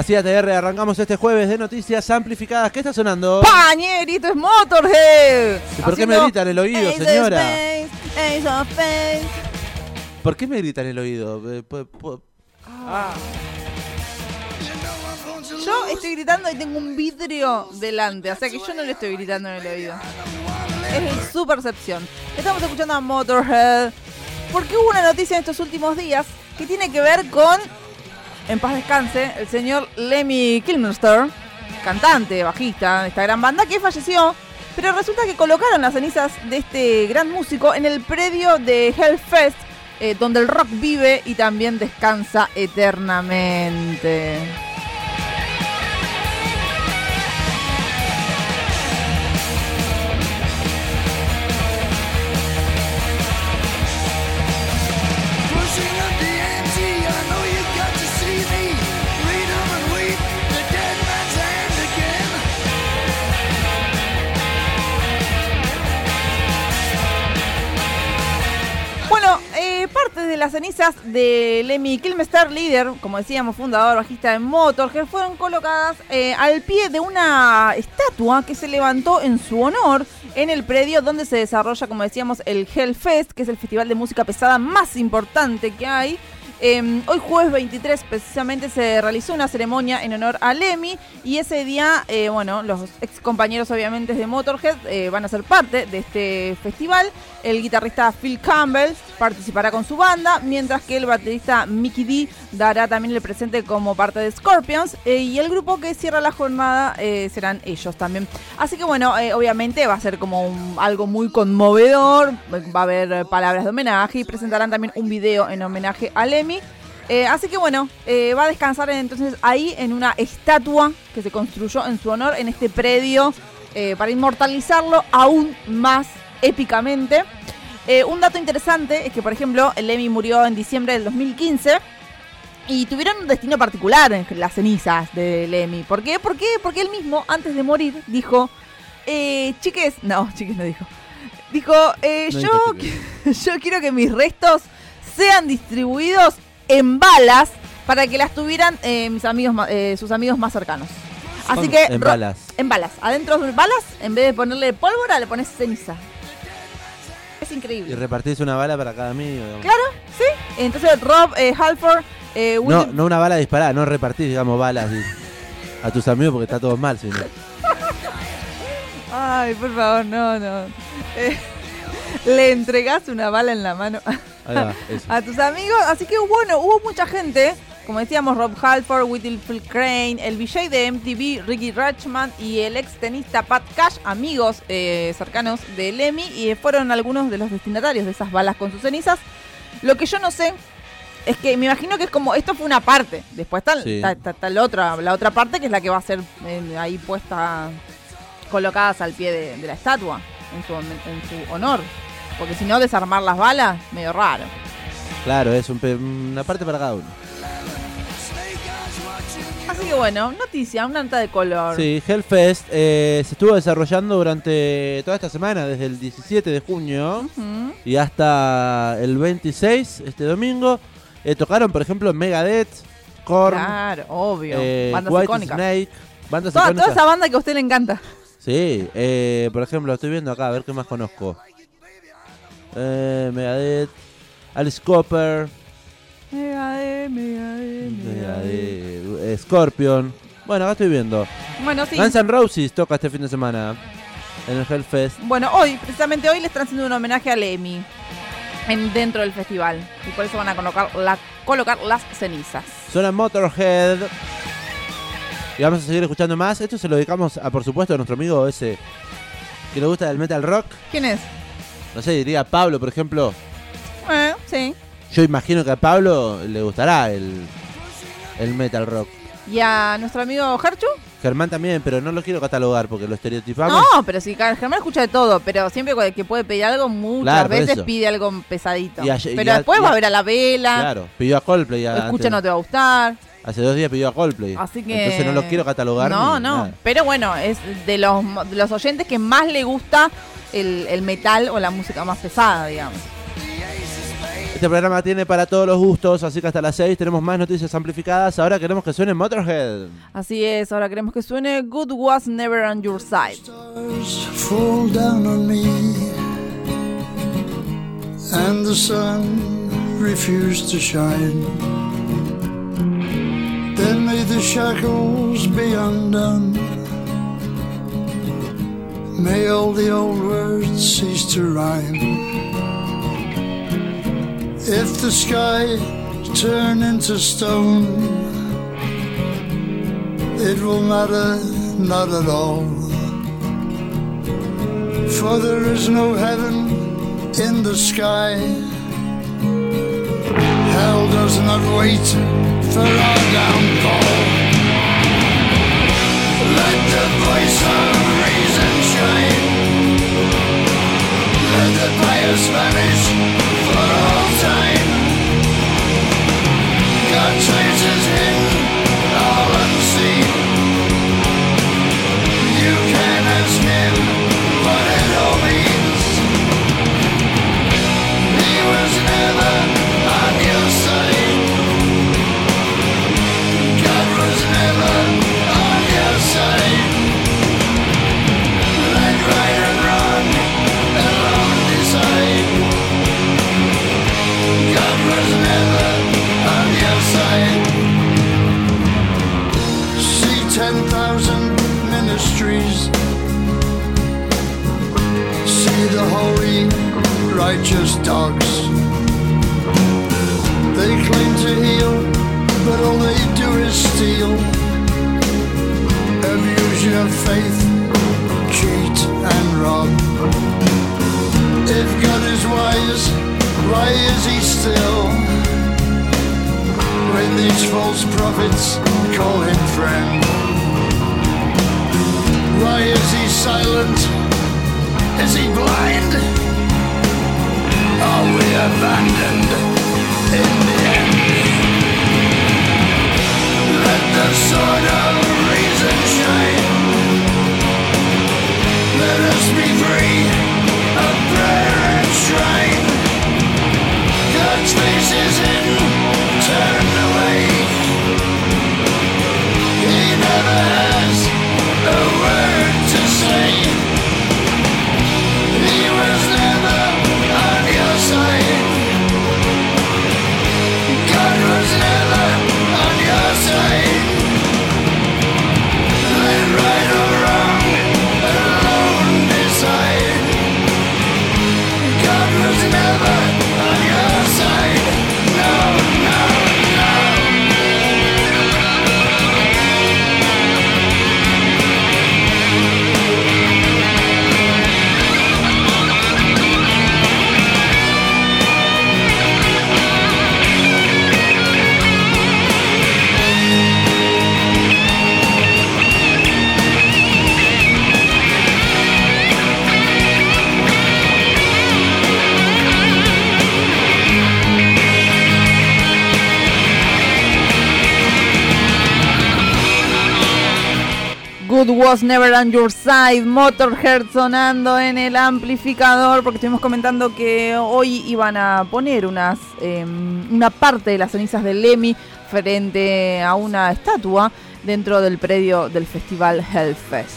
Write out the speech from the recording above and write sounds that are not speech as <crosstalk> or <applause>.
Así ATR, arrancamos este jueves de noticias amplificadas. ¿Qué está sonando? Pañerito es Motorhead. ¿Y por qué me gritan el oído, señora? ¿Por qué me gritan el oído? Yo estoy gritando y tengo un vidrio delante, o sea que yo no le estoy gritando en el oído. Es su percepción. Estamos escuchando a Motorhead porque hubo una noticia en estos últimos días que tiene que ver con, en paz descanse, el señor Lemmy Kilmister, cantante, bajista de esta gran banda, que falleció. Pero resulta que colocaron las cenizas de este gran músico en el predio de Hellfest, eh, donde el rock vive y también descansa eternamente. Las cenizas de Lemmy Kilmister, líder, como decíamos, fundador, bajista de Motorhead, fueron colocadas eh, al pie de una estatua que se levantó en su honor en el predio donde se desarrolla, como decíamos, el Hellfest, que es el festival de música pesada más importante que hay. Eh, hoy jueves 23 precisamente se realizó una ceremonia en honor a Lemmy y ese día, eh, bueno, los ex compañeros obviamente de Motorhead eh, van a ser parte de este festival. El guitarrista Phil Campbell participará con su banda, mientras que el baterista Mickey D dará también el presente como parte de Scorpions eh, y el grupo que cierra la jornada eh, serán ellos también. Así que bueno, eh, obviamente va a ser como un- algo muy conmovedor, va a haber palabras de homenaje y presentarán también un video en homenaje a Lemmy. Así que bueno, va a descansar entonces ahí en una estatua que se construyó en su honor en este predio para inmortalizarlo aún más épicamente. Eh, un dato interesante es que, por ejemplo, el Lemmy murió en diciembre del 2015 y tuvieron un destino particular en las cenizas de Lemmy. ¿Por qué? ¿Por qué? Porque él mismo, antes de morir, dijo, eh, chiques, no, <laughs> chiques no dijo. Dijo, eh, No yo, chiques. <laughs> yo quiero que mis restos sean distribuidos en balas para que las tuvieran eh, mis amigos, eh, sus amigos más cercanos. Así que En balas. en balas. Adentro de balas, en vez de ponerle pólvora, le pones ceniza. Es Y increíble. repartís una bala para cada amigo. digamos. Claro, sí. Entonces Rob eh, Halford, eh, No, William- no una bala disparada, no repartís, digamos, balas a tus amigos porque está todo mal, si no. Ay, por favor, no, no. Eh, le entregás una bala en la mano va, <laughs> a tus amigos. Así que bueno, hubo mucha gente. Como decíamos, Rob Halford, Whitfield Crane, el VJ de MTV, Ricky Rachman y el ex tenista Pat Cash, amigos eh, cercanos de Lemmy, y fueron algunos de los destinatarios de esas balas con sus cenizas. Lo que yo no sé es que me imagino que es como, esto fue una parte, después está, Sí. está- está- está la, otra, la otra parte que es la que va a ser eh, ahí puesta, colocadas al pie de, de la estatua, en su, en su honor. Porque si no, desarmar las balas, medio raro. Claro, es un una parte para cada uno. Así que bueno, noticia, una nota de color. Sí, Hellfest eh, se estuvo desarrollando durante toda esta semana, desde el 17 de junio y hasta el 26, este domingo. Eh, tocaron, por ejemplo, Megadeth, Korn, Claro, obvio. eh, Bandas White icónicas. Snake, bandas Toda, esa banda que a usted le encanta. Sí, eh, por ejemplo, estoy viendo acá, a ver qué más conozco. Eh, Megadeth, Alice Cooper, Scorpion. Bueno, acá estoy viendo. Bueno, sí. Guns N' Roses toca este fin de semana en el Hellfest. Bueno, hoy, precisamente hoy, le están haciendo un homenaje a Lemmy en, dentro del festival. Y por eso van a colocar, la, colocar las cenizas. Suena Motorhead. Y vamos a seguir escuchando más. Esto se lo dedicamos a, por supuesto, a nuestro amigo ese que le gusta del metal rock. ¿Quién es? No sé, diría Pablo, por ejemplo. Eh, sí. Yo imagino que a Pablo le gustará el, el metal rock. ¿Y a nuestro amigo Gerchu? Germán también, pero no lo quiero catalogar porque lo estereotipamos. No, pero sí, Germán escucha de todo, pero siempre que puede pedir algo, muchas Claro, veces pide algo pesadito. Pero a- después va a- ver a la vela, Claro, pidió a Coldplay. escucha antes. no te va a gustar. Hace dos días pidió a Coldplay. Así que. Entonces no lo quiero catalogar. No, ni no. nada. Pero bueno, es de los, de los oyentes que más le gusta el, el metal o la música más pesada, digamos. Este programa tiene para todos los gustos, así que hasta las 6 tenemos más noticias amplificadas. Ahora queremos que suene Motorhead. Así es, ahora queremos que suene Good Was Never on Your Side. Fall down on me, and the sun refused to shine. Then may the shackles be undone. May all the old words cease to rhyme. If the sky turn into stone, it will matter not at all. For there is no heaven in the sky. Hell does not wait for our downfall. Let the voice of reason shine. Let the bias vanish righteous dogs. They claim to heal, but all they do is steal. Abuse your faith, cheat and rob. If God is wise, why is he still? When these false prophets call him friend. Why is he silent? Is he blind? All we have Good Was Never on Your Side, Motorhead sonando en el amplificador, porque estuvimos comentando que hoy iban a poner unas, eh, una parte de las cenizas de Lemmy frente a una estatua dentro del predio del festival Hellfest.